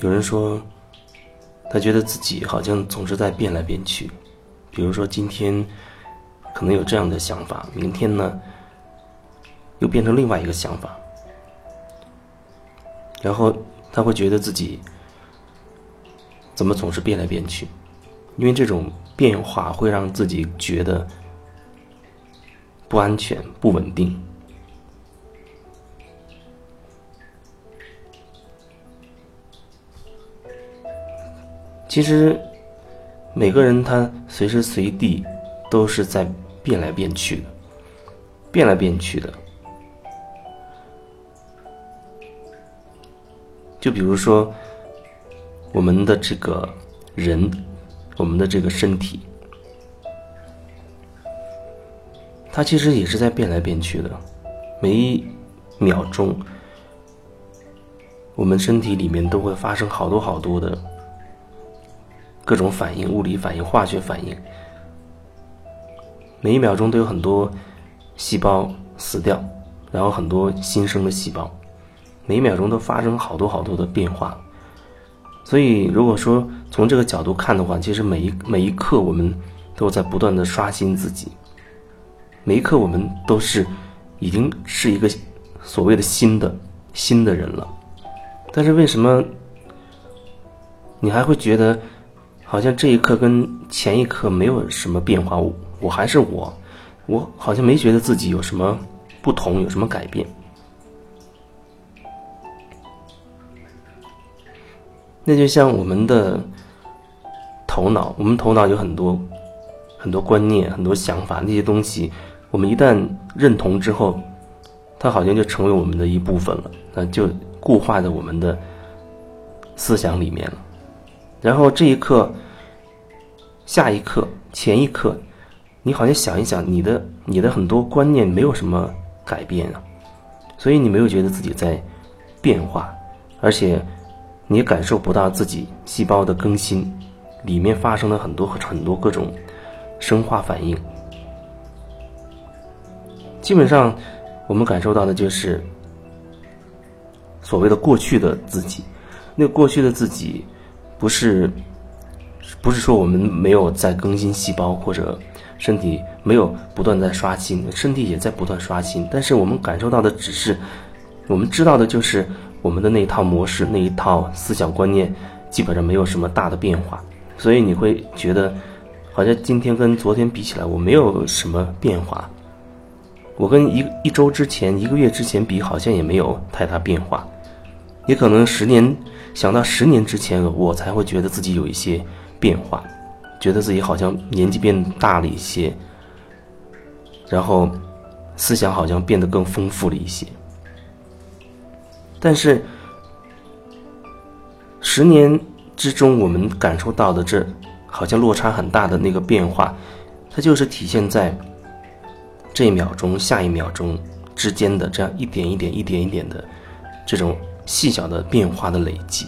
有人说，他觉得自己好像总是在变来变去，比如说今天可能有这样的想法，明天呢又变成另外一个想法，然后他会觉得自己怎么总是变来变去，因为这种变化会让自己觉得不安全、不稳定。其实，每个人他随时随地都是在变来变去的，变来变去的。就比如说，我们的这个人，我们的这个身体，它其实也是在变来变去的。每一秒钟，我们身体里面都会发生好多好多的。各种反应，物理反应、化学反应，每一秒钟都有很多细胞死掉，然后很多新生的细胞，每一秒钟都发生好多好多的变化。所以，如果说从这个角度看的话，其实每一每一刻我们都在不断的刷新自己，每一刻我们都是已经是一个所谓的新的新的人了。但是为什么你还会觉得？好像这一刻跟前一刻没有什么变化，我我还是我，我好像没觉得自己有什么不同，有什么改变。那就像我们的头脑，我们头脑有很多很多观念、很多想法，那些东西，我们一旦认同之后，它好像就成为我们的一部分了，那就固化在我们的思想里面了。然后这一刻，下一刻，前一刻，你好像想一想，你的你的很多观念没有什么改变啊，所以你没有觉得自己在变化，而且你也感受不到自己细胞的更新，里面发生了很多很多各种生化反应。基本上，我们感受到的就是所谓的过去的自己，那个过去的自己。不是，不是说我们没有在更新细胞，或者身体没有不断在刷新，身体也在不断刷新。但是我们感受到的只是，我们知道的就是我们的那一套模式，那一套思想观念基本上没有什么大的变化。所以你会觉得，好像今天跟昨天比起来，我没有什么变化。我跟一一周之前、一个月之前比，好像也没有太大变化。也可能十年。想到十年之前，我才会觉得自己有一些变化，觉得自己好像年纪变大了一些，然后思想好像变得更丰富了一些。但是十年之中，我们感受到的这好像落差很大的那个变化，它就是体现在这一秒钟、下一秒钟之间的这样一点一点、一点一点的这种。细小的变化的累积，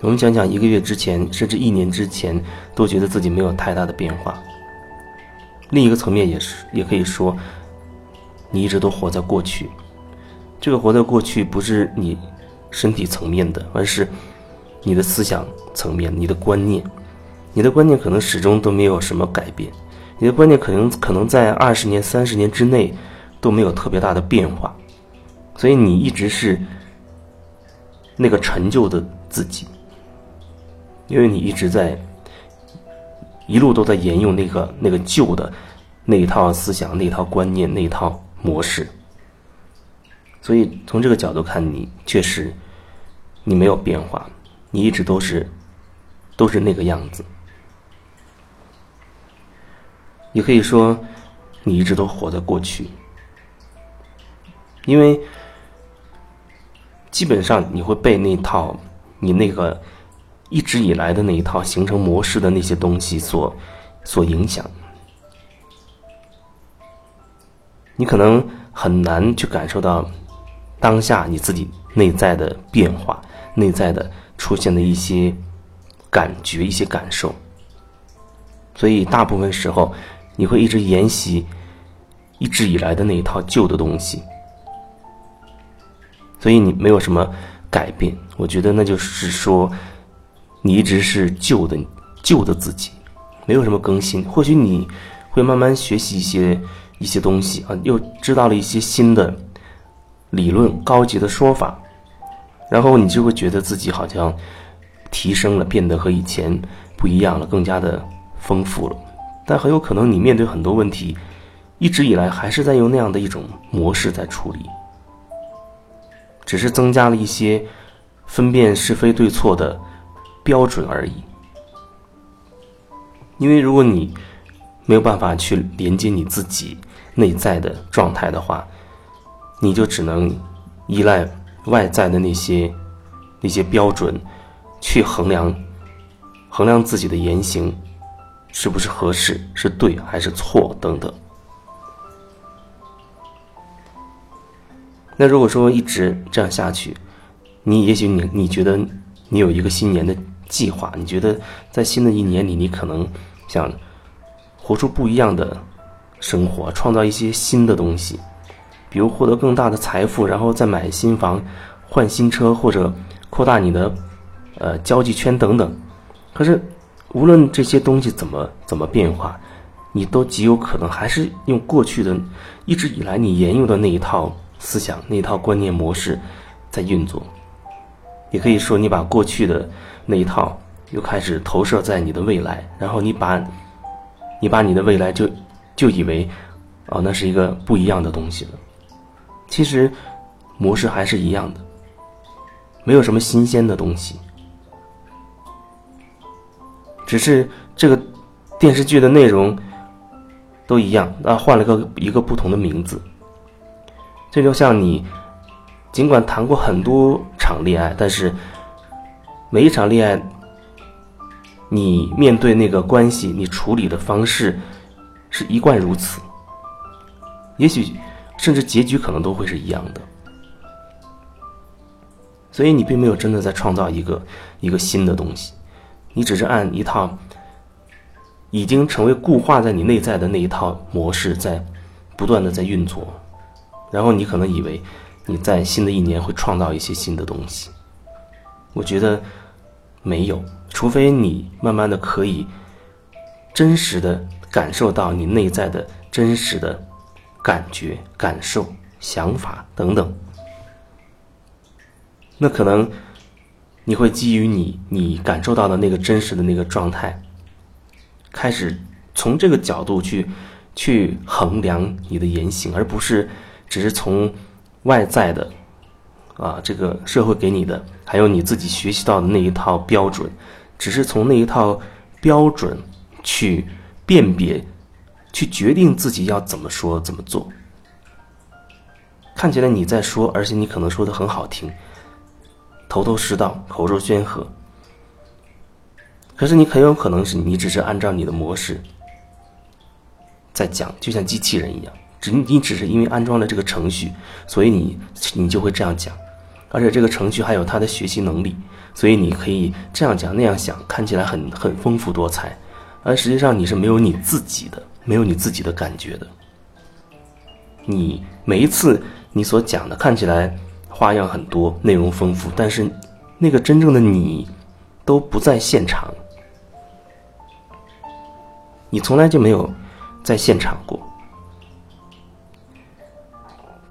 我们讲讲一个月之前，甚至一年之前，都觉得自己没有太大的变化。另一个层面也是，也可以说，你一直都活在过去。这个活在过去，不是你身体层面的，而是你的思想层面、你的观念。你的观念可能始终都没有什么改变，你的观念可能可能在二十年、三十年之内。都没有特别大的变化，所以你一直是那个陈旧的自己，因为你一直在一路都在沿用那个那个旧的那一套思想、那一套观念、那一套模式，所以从这个角度看，你确实你没有变化，你一直都是都是那个样子，也可以说你一直都活在过去。因为基本上你会被那套你那个一直以来的那一套形成模式的那些东西所所影响，你可能很难去感受到当下你自己内在的变化、内在的出现的一些感觉、一些感受，所以大部分时候你会一直沿袭一直以来的那一套旧的东西。所以你没有什么改变。我觉得那就是说，你一直是旧的旧的自己，没有什么更新。或许你会慢慢学习一些一些东西啊，又知道了一些新的理论、高级的说法，然后你就会觉得自己好像提升了，变得和以前不一样了，更加的丰富了。但很有可能你面对很多问题，一直以来还是在用那样的一种模式在处理，只是增加了一些分辨是非对错的标准而已。因为如果你没有办法去连接你自己内在的状态的话，你就只能依赖外在的那些那些标准去衡量衡量自己的言行。是不是合适？是对还是错？等等。那如果说一直这样下去，你也许你你觉得你有一个新年的计划，你觉得在新的一年里，你可能想活出不一样的生活，创造一些新的东西，比如获得更大的财富，然后再买新房、换新车，或者扩大你的呃交际圈等等。可是。无论这些东西怎么怎么变化，你都极有可能还是用过去的、一直以来你沿用的那一套思想、那套观念模式在运作。也可以说，你把过去的那一套又开始投射在你的未来，然后你把，你把你的未来就就以为，哦，那是一个不一样的东西了。其实模式还是一样的，没有什么新鲜的东西。只是这个电视剧的内容都一样，啊，换了个一个不同的名字。这就像你尽管谈过很多场恋爱，但是每一场恋爱，你面对那个关系，你处理的方式是一贯如此。也许甚至结局可能都会是一样的。所以你并没有真的在创造一个一个新的东西。你只是按一套已经成为固化在你内在的那一套模式在不断的在运作，然后你可能以为你在新的一年会创造一些新的东西。我觉得没有，除非你慢慢的可以真实的感受到你内在的真实的感觉、感受、想法等等，那可能。你会基于你你感受到的那个真实的那个状态，开始从这个角度去去衡量你的言行，而不是只是从外在的啊这个社会给你的，还有你自己学习到的那一套标准，只是从那一套标准去辨别，去决定自己要怎么说怎么做。看起来你在说，而且你可能说的很好听。头头是道，口若悬河。可是你很有可能是你只是按照你的模式在讲，就像机器人一样，只你只是因为安装了这个程序，所以你你就会这样讲，而且这个程序还有它的学习能力，所以你可以这样讲那样想，看起来很很丰富多彩，而实际上你是没有你自己的，没有你自己的感觉的。你每一次你所讲的看起来。花样很多，内容丰富，但是那个真正的你都不在现场，你从来就没有在现场过。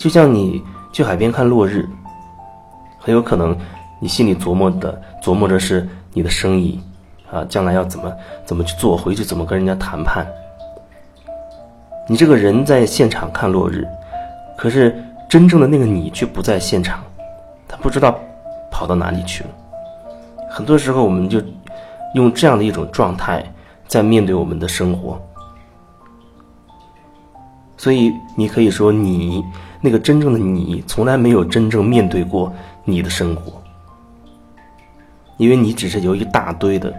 就像你去海边看落日，很有可能你心里琢磨的琢磨着是你的生意啊，将来要怎么怎么去做，回去怎么跟人家谈判。你这个人在现场看落日，可是。真正的那个你却不在现场，他不知道跑到哪里去了。很多时候，我们就用这样的一种状态在面对我们的生活。所以，你可以说，你那个真正的你，从来没有真正面对过你的生活，因为你只是由一大堆的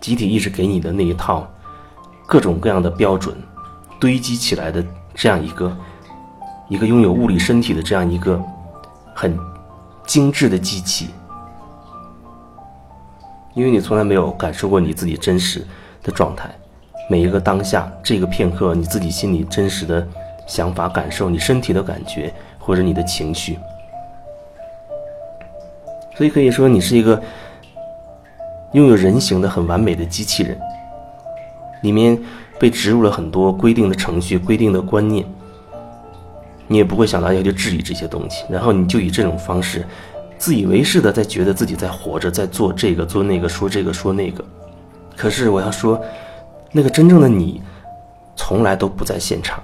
集体意识给你的那一套各种各样的标准堆积起来的这样一个。一个拥有物理身体的这样一个很精致的机器，因为你从来没有感受过你自己真实的状态，每一个当下这个片刻，你自己心里真实的想法、感受，你身体的感觉或者你的情绪，所以可以说你是一个拥有人形的很完美的机器人，里面被植入了很多规定的程序、规定的观念，你也不会想到要去质疑这些东西，然后你就以这种方式自以为是的在觉得自己在活着，在做这个做那个，说这个说那个。可是我要说，那个真正的你，从来都不在现场。